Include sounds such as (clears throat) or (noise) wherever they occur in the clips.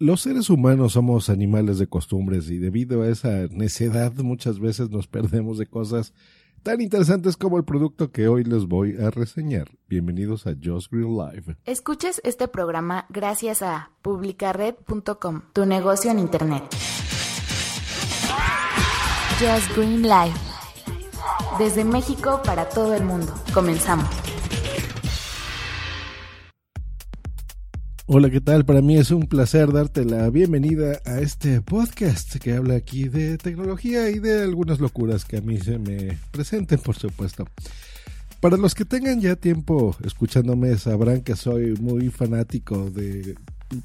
Los seres humanos somos animales de costumbres y debido a esa necedad muchas veces nos perdemos de cosas tan interesantes como el producto que hoy les voy a reseñar. Bienvenidos a Just Green Live. Escuches este programa gracias a publicared.com, tu negocio en Internet. Just Green Live. Desde México para todo el mundo. Comenzamos. Hola, ¿qué tal? Para mí es un placer darte la bienvenida a este podcast que habla aquí de tecnología y de algunas locuras que a mí se me presenten, por supuesto. Para los que tengan ya tiempo escuchándome sabrán que soy muy fanático de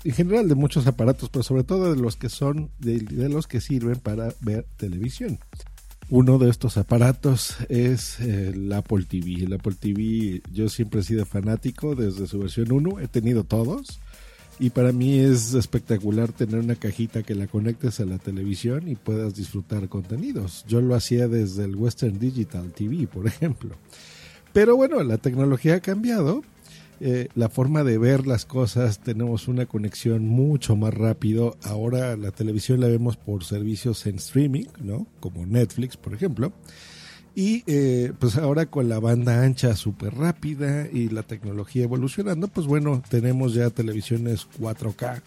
en general de muchos aparatos, pero sobre todo de los que son de, los que sirven para ver televisión. Uno de estos aparatos es el Apple TV. El Apple TV yo siempre he sido fanático desde su versión 1, he tenido todos y para mí es espectacular tener una cajita que la conectes a la televisión y puedas disfrutar contenidos. Yo lo hacía desde el Western Digital TV, por (laughs) ejemplo. Pero bueno, la tecnología ha cambiado. Eh, la forma de ver las cosas, tenemos una conexión mucho más rápido. Ahora la televisión la vemos por servicios en streaming, ¿no? Como Netflix, por ejemplo. Y eh, pues ahora con la banda ancha súper rápida y la tecnología evolucionando, pues bueno, tenemos ya televisiones 4K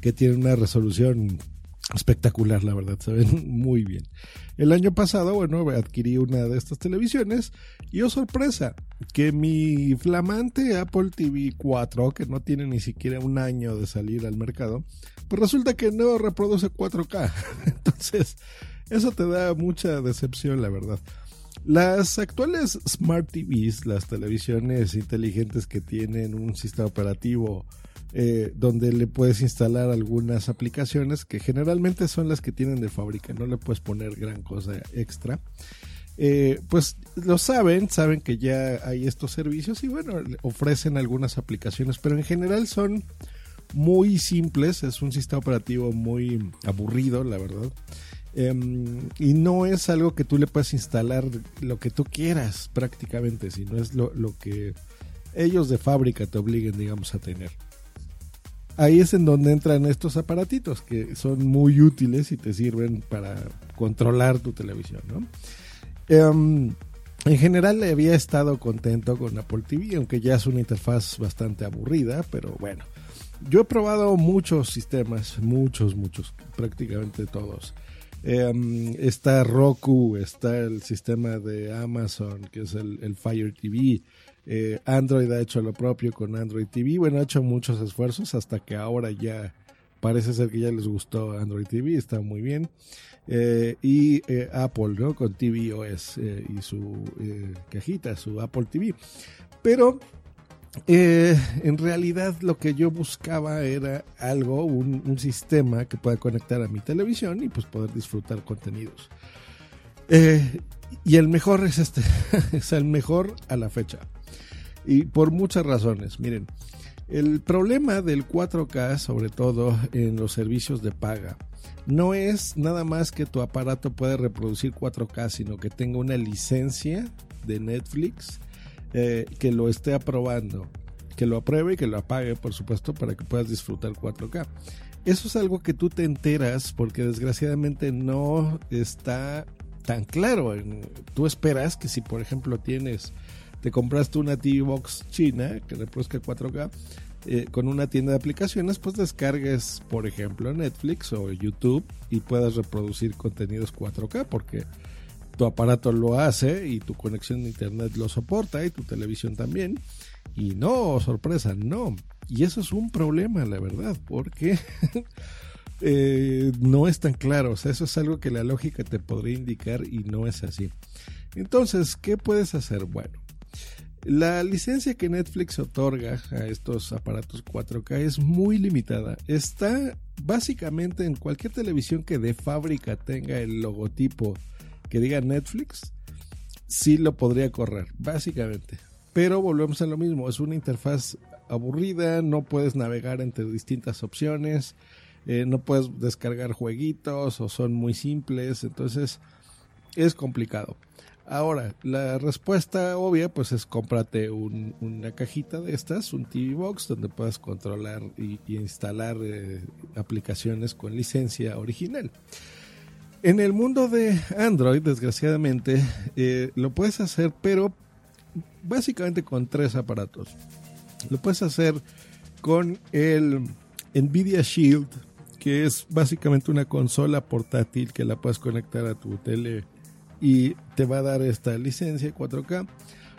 que tienen una resolución espectacular, la verdad, se ven (laughs) muy bien. El año pasado, bueno, adquirí una de estas televisiones y oh sorpresa, que mi flamante Apple TV 4, que no tiene ni siquiera un año de salir al mercado, pues resulta que no reproduce 4K. (laughs) Entonces, eso te da mucha decepción, la verdad. Las actuales Smart TVs, las televisiones inteligentes que tienen un sistema operativo eh, donde le puedes instalar algunas aplicaciones que generalmente son las que tienen de fábrica, no le puedes poner gran cosa extra. Eh, pues lo saben, saben que ya hay estos servicios y bueno, ofrecen algunas aplicaciones, pero en general son muy simples, es un sistema operativo muy aburrido, la verdad. Em, y no es algo que tú le puedas instalar lo que tú quieras prácticamente, sino es lo, que ellos de fábrica te obliguen, digamos, a tener. Ahí es en donde entran estos aparatitos que son muy útiles y te sirven para controlar tu televisión, ¿no? Em, en general había estado contento con Apple TV, aunque ya es una interfaz bastante aburrida, pero bueno. Yo he probado muchos sistemas, muchos, muchos, prácticamente todos. Em, está Roku, está el sistema de Amazon, que es el, Fire TV. Eh, Android ha hecho lo propio con Android TV. Bueno, ha hecho muchos esfuerzos hasta que ahora ya parece ser que ya les gustó Android TV, está muy bien. Eh, y eh, Apple, ¿no? Con tvOS y su cajita, su Apple TV. Pero eh, en realidad lo que yo buscaba era algo, un, sistema que pueda conectar a mi televisión y pues poder disfrutar contenidos. Eh, y el mejor es este, (laughs) es el mejor a la fecha. Y por muchas razones, miren, el problema del 4K, sobre todo en los servicios de paga, no es nada más que tu aparato pueda reproducir 4K, sino que tenga una licencia de Netflix eh, que lo esté aprobando, que lo apruebe y que lo apague, por supuesto, para que puedas disfrutar 4K. Eso es algo que tú te enteras porque desgraciadamente no está tan claro. Tú esperas que si, por ejemplo, tienes, te compraste una TV Box china que reproduzca 4K, eh, con una tienda de aplicaciones, pues descargues, por ejemplo, Netflix o YouTube y puedas reproducir contenidos 4K, porque tu aparato lo hace y tu conexión de internet lo soporta y tu televisión también. Y no, sorpresa, no. Y eso es un problema, la verdad, porque (laughs) eh, no es tan claro. O sea, eso es algo que la lógica te podría indicar y no es así. Entonces, ¿qué puedes hacer? Bueno, la licencia que Netflix otorga a estos aparatos 4K es muy limitada. Está básicamente en cualquier televisión que de fábrica tenga el logotipo que diga Netflix, sí lo podría correr, básicamente. Pero volvemos a lo mismo, es una interfaz aburrida, no puedes navegar entre distintas opciones, eh, no puedes descargar jueguitos o son muy simples, entonces es complicado. Ahora, la respuesta obvia pues es cómprate una cajita de estas, un TV Box, donde puedas controlar y, instalar eh, aplicaciones con licencia original. En el mundo de Android, desgraciadamente, eh, lo puedes hacer, pero básicamente con tres aparatos. Lo puedes hacer con el Nvidia Shield, que es básicamente una consola portátil que la puedes conectar a tu tele y te va a dar esta licencia 4K.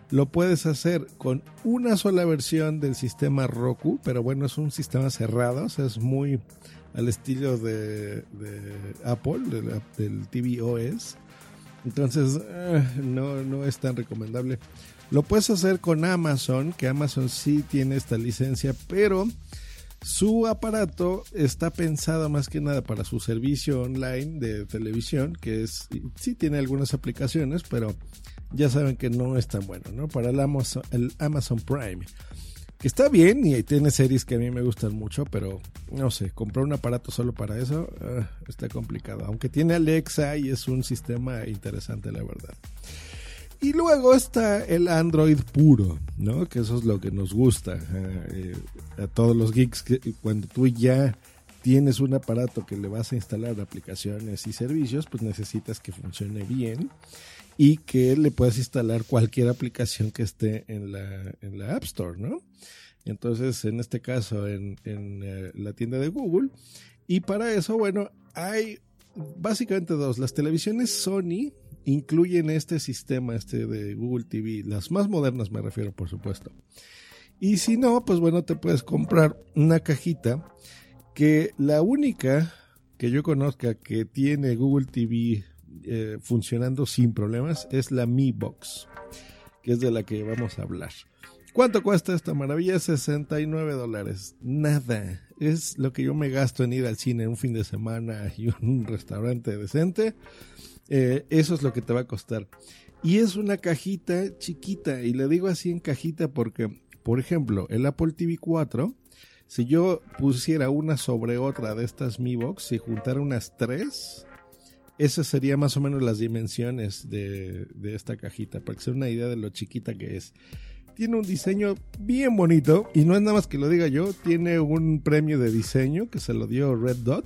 Lo puedes hacer con una sola versión del sistema Roku, pero bueno, es un sistema cerrado, o sea, es muy al estilo de, Apple, del tvOS. Entonces, eh, no, no es tan recomendable. Lo puedes hacer con Amazon, que Amazon sí tiene esta licencia, pero su aparato está pensado más que nada para su servicio online de televisión, que es sí tiene algunas aplicaciones, pero ya saben que no es tan bueno, ¿no? Para el Amazon Prime. Que está bien y tiene series que a mí me gustan mucho, pero no sé, comprar un aparato solo para eso ah, está complicado. Aunque tiene Alexa y es un sistema interesante, la verdad. Y luego está el Android puro, ¿no? Que eso es lo que nos gusta eh, a todos los geeks, cuando tú ya tienes un aparato que le vas a instalar aplicaciones y servicios, pues necesitas que funcione bien y que le puedas instalar cualquier aplicación que esté en la, en la App Store, ¿no? Entonces, en este caso, en, en eh, la tienda de Google. Y para eso, bueno, hay básicamente dos. Las televisiones Sony incluyen este sistema, este de Google TV, las más modernas me refiero, por supuesto. Y si no, pues bueno, te puedes comprar una cajita que la única que yo conozca que tiene Google TV eh, funcionando sin problemas es la Mi Box, que es de la que vamos a hablar. ¿Cuánto cuesta esta maravilla? 69 dólares. Nada. Es lo que yo me gasto en ir al cine un fin de semana (laughs) y un restaurante decente. Eh, eso es lo que te va a costar. Y es una cajita chiquita. Y le digo así en cajita porque, por ejemplo, el Apple TV 4, si yo pusiera una sobre otra de estas Mi Box y juntara unas tres, esas serían más o menos las dimensiones de, esta cajita, para que se una idea de lo chiquita que es. Tiene un diseño bien bonito y no es nada más que lo diga yo, tiene un premio de diseño que se lo dio Red Dot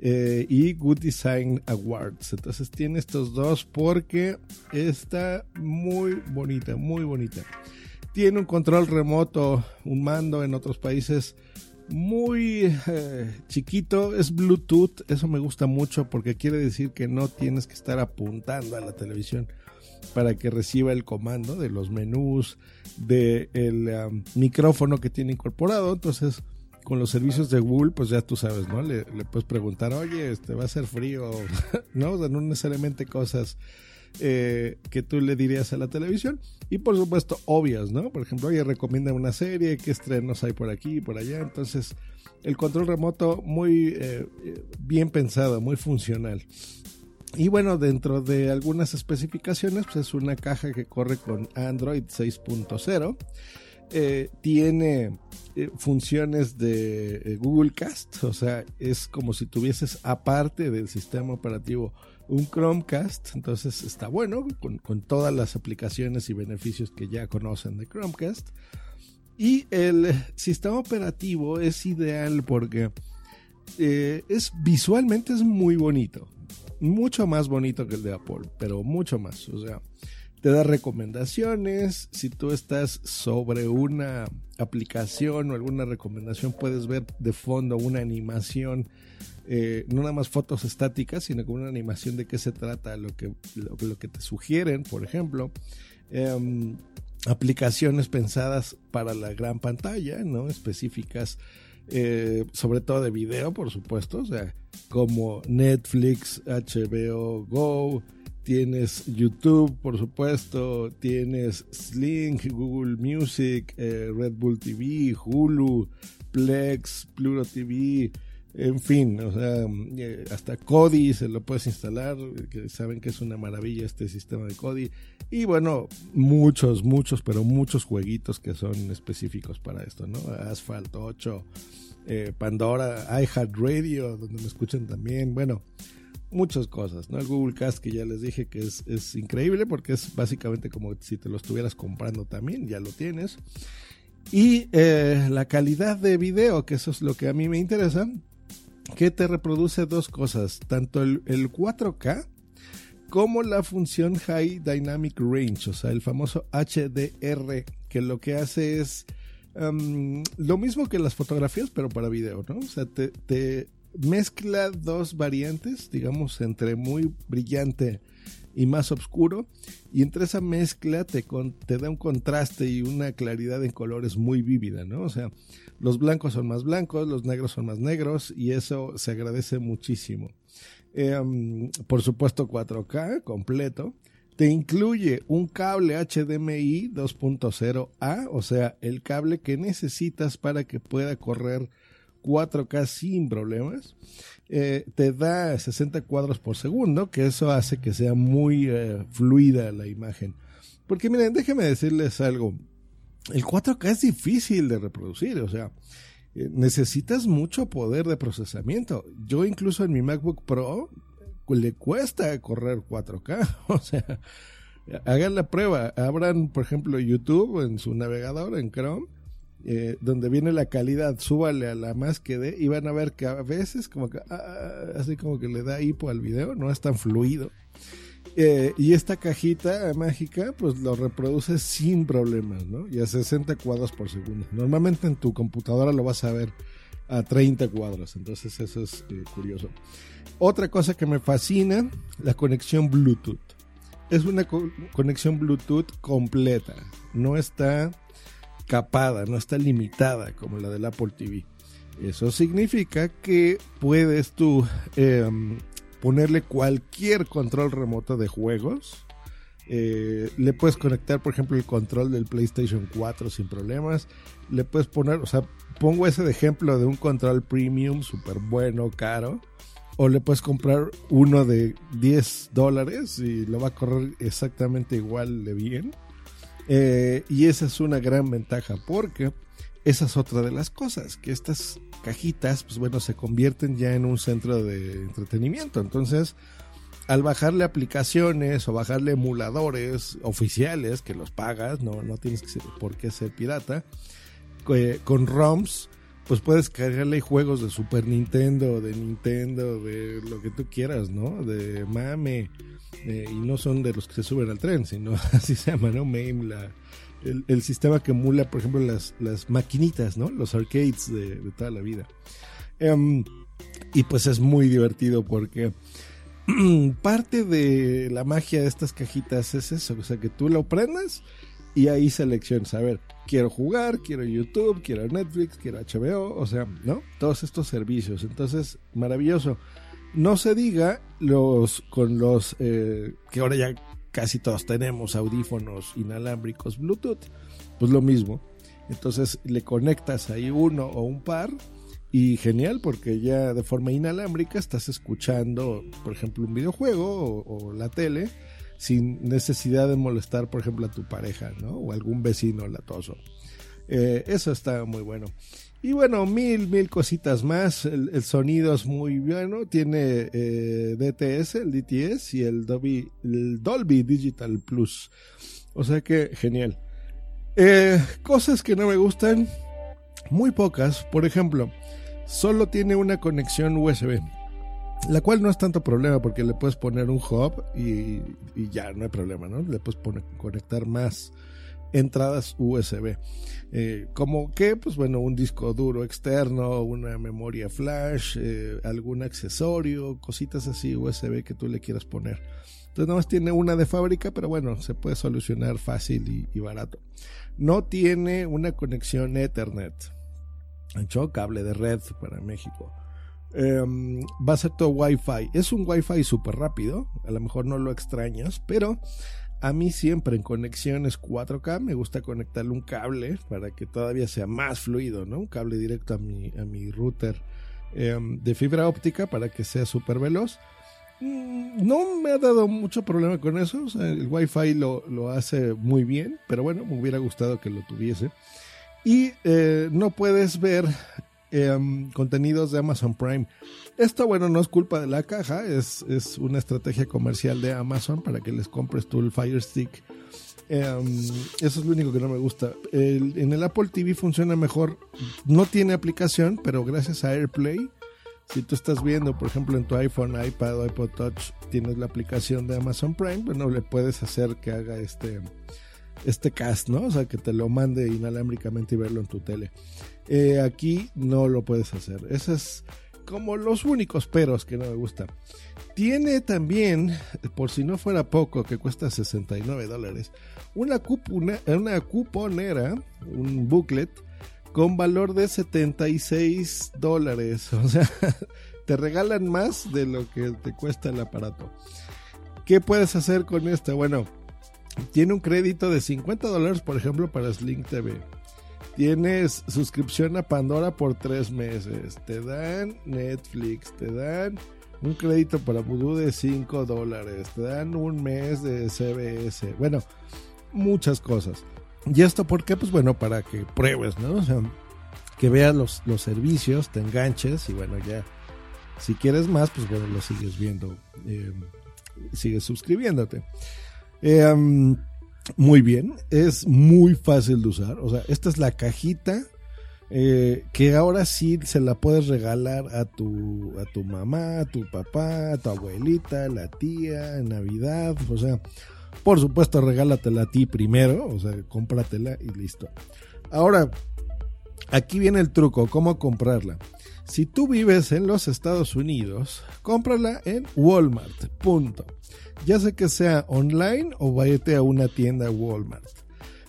eh, y Good Design Awards. Entonces tiene estos dos porque está muy bonita, muy bonita. Tiene un control remoto, un mando en otros países muy eh, chiquito, es Bluetooth, eso me gusta mucho porque quiere decir que no tienes que estar apuntando a la televisión para que reciba el comando de los menús, del de um, micrófono que tiene incorporado, entonces con los servicios de Google, pues ya tú sabes, ¿no? Le, puedes preguntar, oye, este va a ser frío, (laughs) ¿no? O sea, no necesariamente cosas eh, que tú le dirías a la televisión. Y por supuesto, obvias, ¿no? Por ejemplo, oye, recomienda una serie, qué estrenos hay por aquí y por allá. Entonces, el control remoto muy eh, bien pensado, muy funcional. Y bueno, dentro de algunas especificaciones, pues es una caja que corre con Android 6.0. Eh, tiene funciones de Google Cast, o sea, es como si tuvieses aparte del sistema operativo un Chromecast, entonces está bueno con, todas las aplicaciones y beneficios que ya conocen de Chromecast. Y el sistema operativo es ideal porque es visualmente es muy bonito, mucho más bonito que el de Apple, pero mucho más, o sea, te da recomendaciones. Si tú estás sobre una aplicación o alguna recomendación, puedes ver de fondo una animación, eh, no nada más fotos estáticas, sino con una animación de qué se trata, lo que, lo, que te sugieren, por ejemplo. Em, aplicaciones pensadas para la gran pantalla, ¿no? Específicas, eh, sobre todo de video, por supuesto, o sea, como Netflix, HBO Go, tienes YouTube, por supuesto, tienes Sling, Google Music, eh, Red Bull TV, Hulu, Plex, Pluro TV, en fin, o sea, eh, hasta Kodi se lo puedes instalar, saben que es una maravilla este sistema de Kodi. Y bueno, muchos, muchos, pero muchos jueguitos que son específicos para esto, ¿no? Asphalt 8, eh, Pandora, iHeartRadio, donde me escuchan también. Bueno, muchas cosas, ¿no? El Google Cast que ya les dije que es, es increíble porque es básicamente como si te lo estuvieras comprando también, ya lo tienes. Y eh, la calidad de video, que eso es lo que a mí me interesa, que te reproduce dos cosas, tanto el, 4K como la función High Dynamic Range, o sea, el famoso HDR, que lo que hace es lo mismo que las fotografías, pero para video, ¿no? O sea, te mezcla dos variantes, digamos, entre muy brillante y más oscuro. Y entre esa mezcla te, te da un contraste y una claridad en colores muy vívida, ¿no? O sea, los blancos son más blancos, los negros son más negros y eso se agradece muchísimo. Em, por supuesto 4K completo. Te incluye un cable HDMI 2.0A, o sea, el cable que necesitas para que pueda correr 4K sin problemas. Eh, te da 60 cuadros por segundo, que eso hace que sea muy eh, fluida la imagen. Porque miren, déjenme decirles algo. El 4K es difícil de reproducir, o sea, eh, necesitas mucho poder de procesamiento. Yo incluso en mi MacBook Pro le cuesta correr 4K, (laughs) o sea, hagan la prueba, abran por ejemplo YouTube en su navegador en Chrome eh, donde viene la calidad, súbale a la más que dé y van a ver que a veces como que ah, así como que le da hipo al video, no es tan fluido. Eh, y esta cajita mágica pues lo reproduce sin problemas, ¿no? Y a 60 cuadros por segundo. Normalmente en tu computadora lo vas a ver a 30 cuadros, entonces eso es eh, curioso. Otra cosa que me fascina, la conexión Bluetooth. Es una conexión Bluetooth completa, no está no está limitada como la del Apple TV. Eso significa que puedes tú em, ponerle cualquier control remoto de juegos. Eh, le puedes conectar, por ejemplo, el control del PlayStation 4 sin problemas. Le puedes poner, o sea, pongo ese de ejemplo de un control premium súper bueno, caro. O le puedes comprar uno de 10 dólares y lo va a correr exactamente igual de bien. Eh, y esa es una gran ventaja porque esa es otra de las cosas, que estas cajitas, pues bueno, se convierten ya en un centro de entretenimiento. Entonces, al bajarle aplicaciones o bajarle emuladores oficiales que los pagas, no, no tienes por qué ser pirata, con ROMs, pues puedes cargarle juegos de Super Nintendo, de Nintendo, de lo que tú quieras, ¿no? De mame eh, y no son de los que se suben al tren, sino (laughs) así se llama, ¿no? MAME, el, sistema que emula, por ejemplo, las, las maquinitas, ¿no? Los arcades de, toda la vida. Em, y pues es muy divertido porque (clears throat) parte de la magia de estas cajitas es eso, o sea, que tú lo prendas y ahí seleccionas, a ver, quiero jugar, quiero YouTube, quiero Netflix, quiero HBO, o sea, ¿no? Todos estos servicios. Entonces, maravilloso. No se diga los con los eh, que ahora ya casi todos tenemos audífonos inalámbricos Bluetooth, pues lo mismo. Entonces le conectas ahí uno o un par y genial porque ya de forma inalámbrica estás escuchando, por ejemplo, un videojuego o, la tele sin necesidad de molestar, por ejemplo, a tu pareja, ¿no? O algún vecino latoso. Eh, eso está muy bueno. Y bueno, mil, mil cositas más. El, sonido es muy bueno. Tiene eh, DTS, el DTS y el Dolby, el Dolby Digital Plus. O sea que genial. Eh, cosas que no me gustan, muy pocas. Por ejemplo, solo tiene una conexión USB. La cual no es tanto problema porque le puedes poner un hub y, ya no hay problema, ¿no? Le puedes poner, conectar más entradas USB. Eh, como que, pues bueno, un disco duro externo, una memoria flash, eh, algún accesorio, cositas así USB que tú le quieras poner. Entonces, nada más tiene una de fábrica, pero bueno, se puede solucionar fácil y, barato. No tiene una conexión Ethernet, hecho cable de red para México. Em, va a ser todo Wi-Fi. Es un Wi-Fi súper rápido, a lo mejor no lo extrañas, pero a mí siempre en conexiones 4K me gusta conectarle un cable para que todavía sea más fluido, ¿no? Un cable directo a mi, a mi router em, de fibra óptica para que sea súper veloz. Mm, no me ha dado mucho problema con eso, el Wi-Fi lo, lo, hace muy bien, pero bueno, me hubiera gustado que lo tuviese. Y eh, no puedes ver em, contenidos de Amazon Prime. Esto, bueno, no es culpa de la caja, es, es una estrategia comercial de Amazon para que les compres tú el Fire Stick. Em, eso es lo único que no me gusta. en el Apple TV funciona mejor. No tiene aplicación, pero gracias a AirPlay, si tú estás viendo, por ejemplo, en tu iPhone, iPad o iPod Touch, tienes la aplicación de Amazon Prime, bueno, le puedes hacer que haga este este cast, ¿no? O sea, que te lo mande inalámbricamente y verlo en tu tele. Eh, aquí no lo puedes hacer. Esos es como los únicos peros que no me gustan. Tiene también, por si no fuera poco, que cuesta 69 dólares, una, una cuponera, un booklet, con valor de 76 dólares. (laughs) O sea, te regalan más de lo que te cuesta el aparato. ¿Qué puedes hacer con esto? Bueno, tiene un crédito de 50 dólares, por ejemplo, para Sling TV. Tienes suscripción a Pandora por tres meses. Te dan Netflix. Te dan un crédito para Voodoo de 5 dólares. Te dan un mes de CBS. Bueno, muchas cosas. ¿Y esto por qué? Pues bueno, para que pruebes, ¿no? O sea, que veas los, los servicios, te enganches y bueno, ya. Si quieres más, pues bueno, lo sigues viendo. Eh, sigues suscribiéndote. Eh, muy bien, es muy fácil de usar. O sea, esta es la cajita eh, que ahora sí se la puedes regalar a tu, a tu mamá, a tu papá, a tu abuelita, la tía, en Navidad. O sea, por supuesto, regálatela a ti primero. O sea, cómpratela y listo. Ahora, aquí viene el truco: ¿cómo comprarla? Si tú vives en los Estados Unidos, cómprala en Walmart. Punto ya sea que sea online o váyate a una tienda Walmart.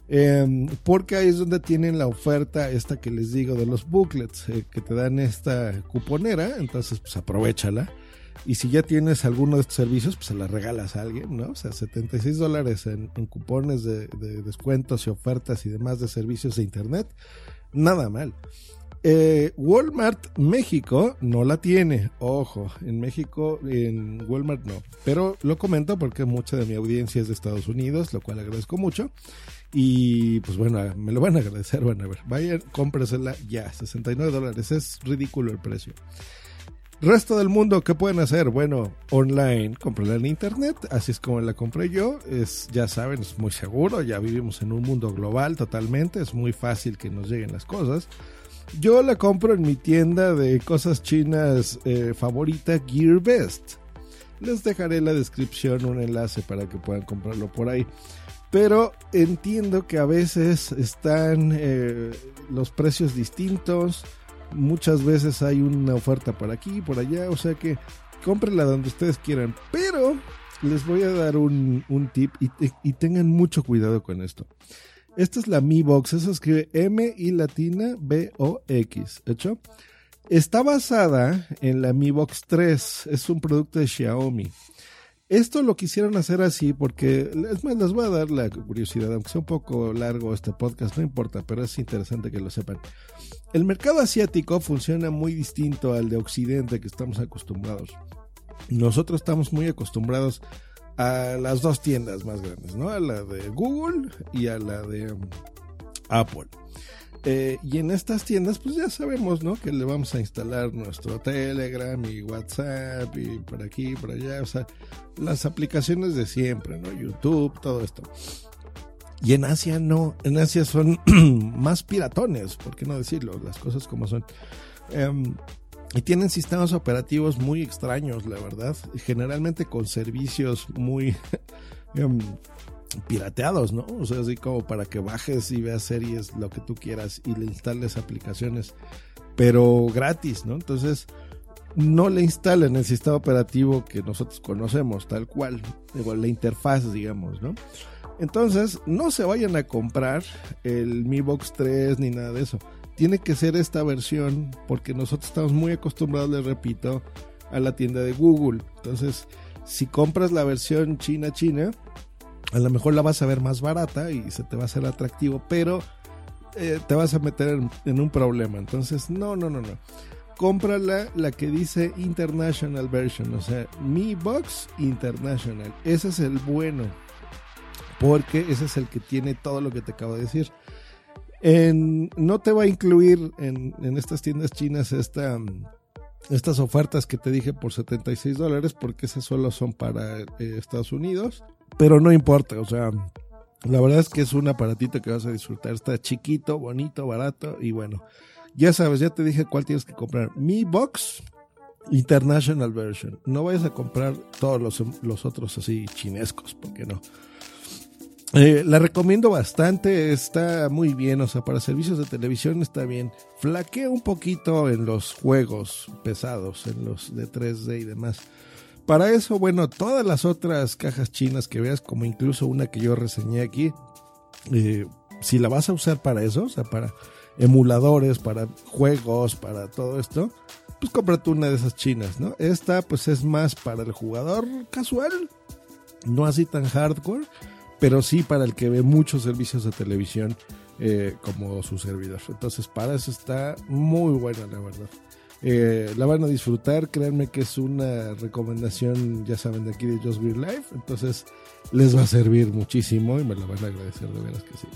Em, porque ahí es donde tienen la oferta esta que les digo de los booklets, eh, que te dan esta cuponera, entonces pues aprovechala. Y si ya tienes alguno de estos servicios, pues se la regalas a alguien, ¿no? O sea, 76 dólares en, cupones de, descuentos y ofertas y demás de servicios de Internet, nada mal. Eh, Walmart México no la tiene. Ojo, en México, en Walmart no. Pero lo comento porque mucha de mi audiencia es de Estados Unidos, lo cual agradezco mucho. Y pues bueno, me lo van a agradecer. Bueno, a ver, vayan, cómpresela ya. 69 dólares. Es ridículo el precio. Resto del mundo, ¿qué pueden hacer? Bueno, online, cómprala en internet, así es como la compré yo. Es, ya saben, es muy seguro, ya vivimos en un mundo global totalmente, es muy fácil que nos lleguen las cosas. Yo la compro en mi tienda de cosas chinas eh, favorita, Gear Best. Les dejaré en la descripción un enlace para que puedan comprarlo por ahí. Pero entiendo que a veces están eh, los precios distintos. Muchas veces hay una oferta por aquí, por allá. O sea que cómprenla donde ustedes quieran. Pero les voy a dar un, tip y tengan mucho cuidado con esto. Esta es la Mi Box, eso escribe M y latina B O X, ¿hecho? Está basada en la Mi Box 3, es un producto de Xiaomi. Esto lo quisieron hacer así porque, es más, les voy a dar la curiosidad, aunque sea un poco largo este podcast, no importa, pero es interesante que lo sepan. El mercado asiático funciona muy distinto al de Occidente que estamos acostumbrados. Nosotros estamos muy acostumbrados a las dos tiendas más grandes, ¿no? A la de Google y a la de um, Apple. Eh, y en estas tiendas, pues ya sabemos, ¿no? Que le vamos a instalar nuestro Telegram y WhatsApp y por aquí, por allá, o sea, las aplicaciones de siempre, ¿no? YouTube, todo esto. Y en Asia no, en Asia son (clears throat) más piratones, ¿por qué no decirlo? Las cosas como son. Em, y tienen sistemas operativos muy extraños, la verdad. Generalmente con servicios muy (laughs) em, pirateados, ¿no? O sea, así como para que bajes y veas series, lo que tú quieras, y le instales aplicaciones, pero gratis, ¿no? Entonces, no le instalen el sistema operativo que nosotros conocemos, tal cual, igual la interfaz, digamos, ¿no? Entonces, no se vayan a comprar el Mi Box 3 ni nada de eso tiene que ser esta versión porque nosotros estamos muy acostumbrados, les repito, a la tienda de Google. Entonces, si compras la versión china-china, a lo mejor la vas a ver más barata y se te va a hacer atractivo, pero eh, te vas a meter en, un problema. Entonces, no, no, no, no. Cómprala la que dice International Version, o sea, Mi Box International. Ese es el bueno, porque ese es el que tiene todo lo que te acabo de decir no te va a incluir en, estas tiendas chinas esta, estas ofertas que te dije por 76 dólares porque esas solo son para eh, Estados Unidos. Pero no importa, o sea, la verdad es que es un aparatito que vas a disfrutar. Está chiquito, bonito, barato y bueno. Ya sabes, ya te dije cuál tienes que comprar. Mi Box International Version. No vayas a comprar todos los, los otros así chinescos, porque no. Eh, la recomiendo bastante, está muy bien, o sea, para servicios de televisión está bien. Flaquea un poquito en los juegos pesados, en los de 3D y demás. Para eso, bueno, todas las otras cajas chinas que veas, como incluso una que yo reseñé aquí, eh, si la vas a usar para eso, o sea, para emuladores, para juegos, para todo esto, pues cómprate una de esas chinas, ¿no? Esta pues es más para el jugador casual, no así tan hardcore pero sí para el que ve muchos servicios de televisión eh, como su servidor. Entonces, para eso está muy buena, la verdad. Eh, la van a disfrutar, créanme que es una recomendación, ya saben, de aquí de Just Be Life. Entonces, les va a servir muchísimo y me la van a agradecer, de veras que sí.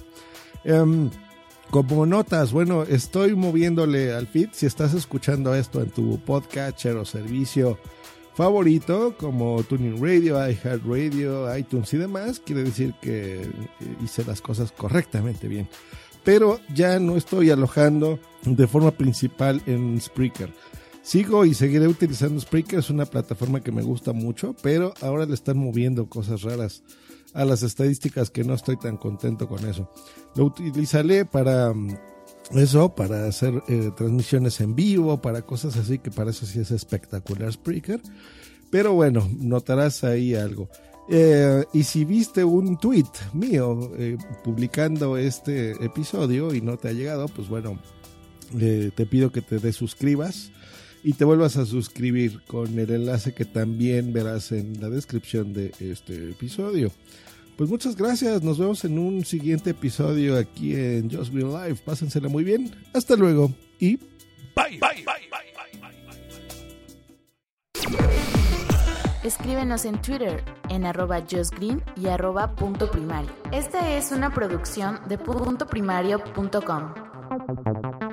Em, como notas, bueno, estoy moviéndole al feed. Si estás escuchando esto en tu podcatcher o servicio favorito como Tuning Radio, iHeartRadio, iTunes y demás, quiere decir que hice las cosas correctamente bien. Pero ya no estoy alojando de forma principal en Spreaker. Sigo y seguiré utilizando Spreaker, es una plataforma que me gusta mucho, pero ahora le están moviendo cosas raras a las estadísticas que no estoy tan contento con eso. Lo utilizaré para eso para hacer eh, transmisiones en vivo, para cosas así, que para eso sí es espectacular Spreaker. Pero bueno, notarás ahí algo. Eh, y si viste un tweet mío eh, publicando este episodio y no te ha llegado, pues bueno, te pido que te desuscribas y te vuelvas a suscribir con el enlace que también verás en la descripción de este episodio. Pues muchas gracias, nos vemos en un siguiente episodio aquí en Just Be Live. Pásensela muy bien, hasta luego y bye. bye, bye, Escríbenos en Twitter en arroba justgreen y arroba punto primario. Esta es una producción de puntoprimario.com.